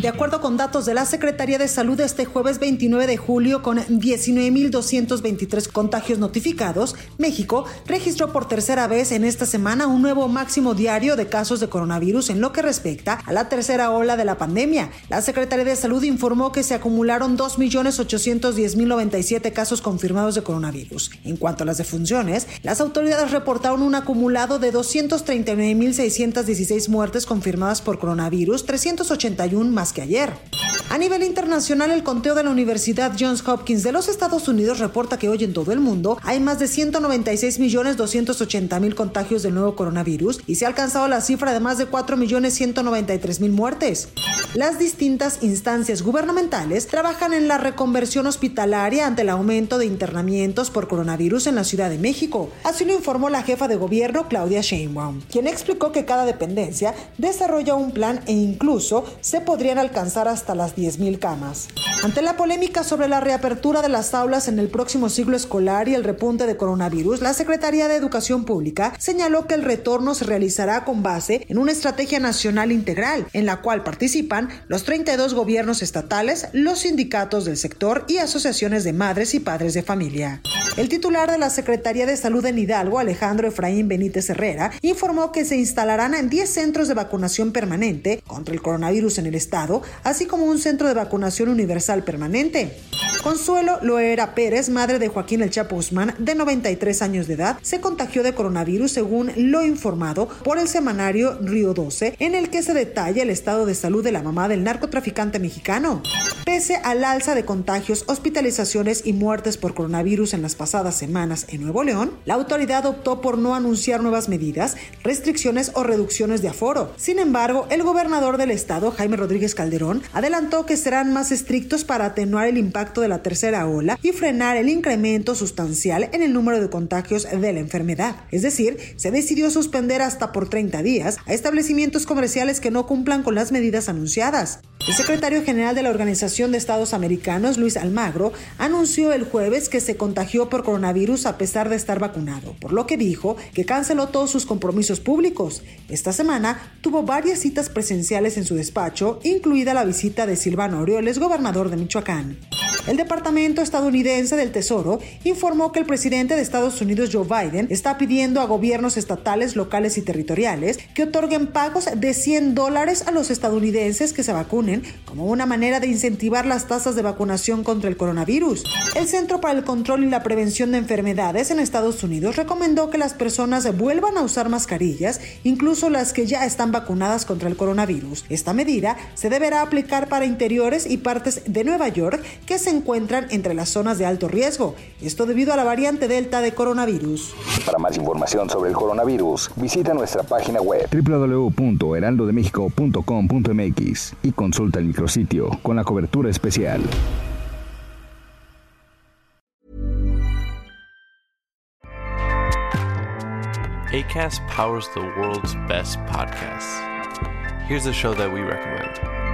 De acuerdo con datos de la Secretaría de Salud este jueves 29 de julio, con 19.223 contagios notificados, México registró por tercera vez en esta semana un nuevo máximo diario de casos de coronavirus en lo que respecta a la tercera ola de la pandemia. La Secretaría de Salud informó que se acumularon 2.810.097 casos confirmados de coronavirus. En cuanto a las defunciones, las autoridades reportaron un acumulado de 239.616 muertes confirmadas por coronavirus, 381 más que ayer. A nivel internacional, el conteo de la Universidad Johns Hopkins de los Estados Unidos reporta que hoy en todo el mundo hay más de 196.280.000 contagios del nuevo coronavirus y se ha alcanzado la cifra de más de 4.193.000 muertes. Las distintas instancias gubernamentales trabajan en la reconversión hospitalaria ante el aumento de internamientos por coronavirus en la Ciudad de México. Así lo informó la jefa de gobierno Claudia Sheinbaum, quien explicó que cada dependencia desarrolla un plan e incluso se podrían alcanzar hasta las 10.000 camas. Ante la polémica sobre la reapertura de las aulas en el próximo ciclo escolar y el repunte de coronavirus, la Secretaría de Educación Pública señaló que el retorno se realizará con base en una estrategia nacional integral, en la cual participan los 32 gobiernos estatales, los sindicatos del sector y asociaciones de madres y padres de familia. El titular de la Secretaría de Salud en Hidalgo, Alejandro Efraín Benítez Herrera, informó que se instalarán en 10 centros de vacunación permanente contra el coronavirus en el estado, así como un centro de vacunación universal permanente. Consuelo Loera Pérez, madre de Joaquín El Chapo Guzmán, de 93 años de edad, se contagió de coronavirus según lo informado por el semanario Río 12, en el que se detalla el estado de salud de la mamá del narcotraficante mexicano. Pese al alza de contagios, hospitalizaciones y muertes por coronavirus en las pasadas semanas en Nuevo León, la autoridad optó por no anunciar nuevas medidas, restricciones o reducciones de aforo. Sin embargo, el gobernador del estado, Jaime Rodríguez Calderón, adelantó que serán más estrictos para atenuar el impacto de la tercera ola y frenar el incremento sustancial en el número de contagios de la enfermedad. Es decir, se decidió suspender hasta por 30 días a establecimientos comerciales que no cumplan con las medidas anunciadas. El secretario general de la Organización de Estados Americanos, Luis Almagro, anunció el jueves que se contagió por coronavirus a pesar de estar vacunado, por lo que dijo que canceló todos sus compromisos públicos. Esta semana tuvo varias citas presenciales en su despacho, incluida la visita de Silvano Aureoles, gobernador de Michoacán. El Departamento estadounidense del Tesoro informó que el presidente de Estados Unidos, Joe Biden, está pidiendo a gobiernos estatales, locales y territoriales que otorguen pagos de 100 dólares a los estadounidenses que se vacunen como una manera de incentivar las tasas de vacunación contra el coronavirus. El Centro para el Control y la Prevención de Enfermedades en Estados Unidos recomendó que las personas vuelvan a usar mascarillas, incluso las que ya están vacunadas contra el coronavirus. Esta medida se deberá aplicar para interiores y partes de Nueva York que se encuentran entre las zonas de alto riesgo, esto debido a la variante Delta de coronavirus. Para más información sobre el coronavirus, visita nuestra página web www.heraldodemexico.com.mx y consulta el micrositio con la cobertura especial. ACAST powers the world's best podcasts. Here's a show that we recommend.